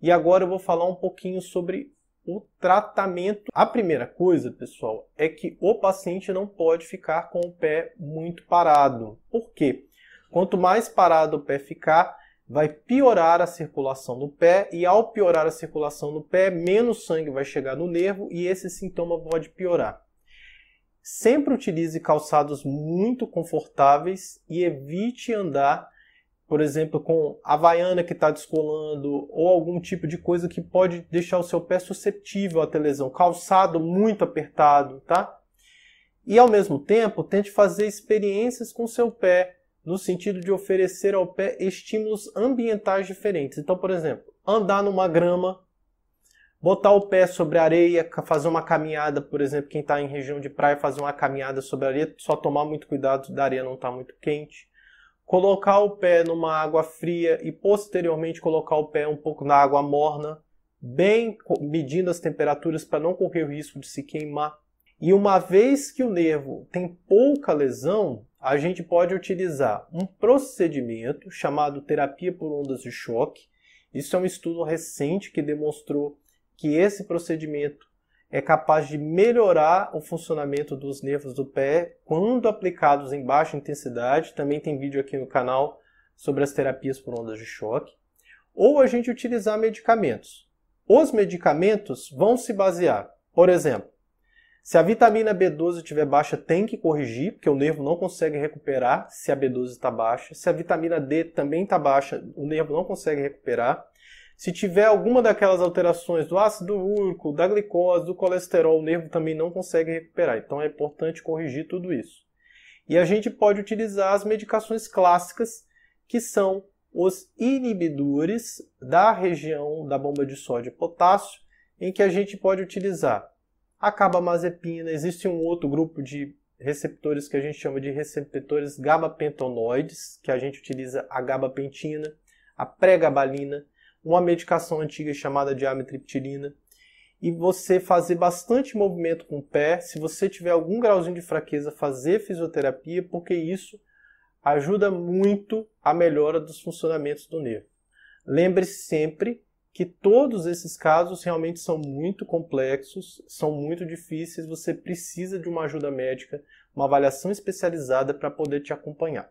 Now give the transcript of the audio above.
E agora eu vou falar um pouquinho sobre o tratamento. A primeira coisa, pessoal, é que o paciente não pode ficar com o pé muito parado. Por quê? Quanto mais parado o pé ficar, vai piorar a circulação no pé e ao piorar a circulação no pé, menos sangue vai chegar no nervo e esse sintoma pode piorar. Sempre utilize calçados muito confortáveis e evite andar por exemplo, com a vaiana que está descolando ou algum tipo de coisa que pode deixar o seu pé suscetível ter lesão, calçado muito apertado, tá? E ao mesmo tempo, tente fazer experiências com seu pé, no sentido de oferecer ao pé estímulos ambientais diferentes. Então, por exemplo, andar numa grama, botar o pé sobre areia, fazer uma caminhada, por exemplo, quem está em região de praia, fazer uma caminhada sobre areia, só tomar muito cuidado da areia não estar tá muito quente colocar o pé numa água fria e posteriormente colocar o pé um pouco na água morna, bem medindo as temperaturas para não correr o risco de se queimar. E uma vez que o nervo tem pouca lesão, a gente pode utilizar um procedimento chamado terapia por ondas de choque. Isso é um estudo recente que demonstrou que esse procedimento é capaz de melhorar o funcionamento dos nervos do pé quando aplicados em baixa intensidade. Também tem vídeo aqui no canal sobre as terapias por ondas de choque. Ou a gente utilizar medicamentos. Os medicamentos vão se basear, por exemplo, se a vitamina B12 estiver baixa, tem que corrigir, porque o nervo não consegue recuperar se a B12 está baixa. Se a vitamina D também está baixa, o nervo não consegue recuperar. Se tiver alguma daquelas alterações do ácido úrico, da glicose, do colesterol, o nervo também não consegue recuperar. Então é importante corrigir tudo isso. E a gente pode utilizar as medicações clássicas, que são os inibidores da região da bomba de sódio e potássio, em que a gente pode utilizar a carbamazepina, existe um outro grupo de receptores que a gente chama de receptores gabapentonoides, que a gente utiliza a gabapentina, a pregabalina, uma medicação antiga chamada de amitriptilina e você fazer bastante movimento com o pé. Se você tiver algum grauzinho de fraqueza, fazer fisioterapia, porque isso ajuda muito a melhora dos funcionamentos do nervo. Lembre-se sempre que todos esses casos realmente são muito complexos, são muito difíceis, você precisa de uma ajuda médica, uma avaliação especializada para poder te acompanhar.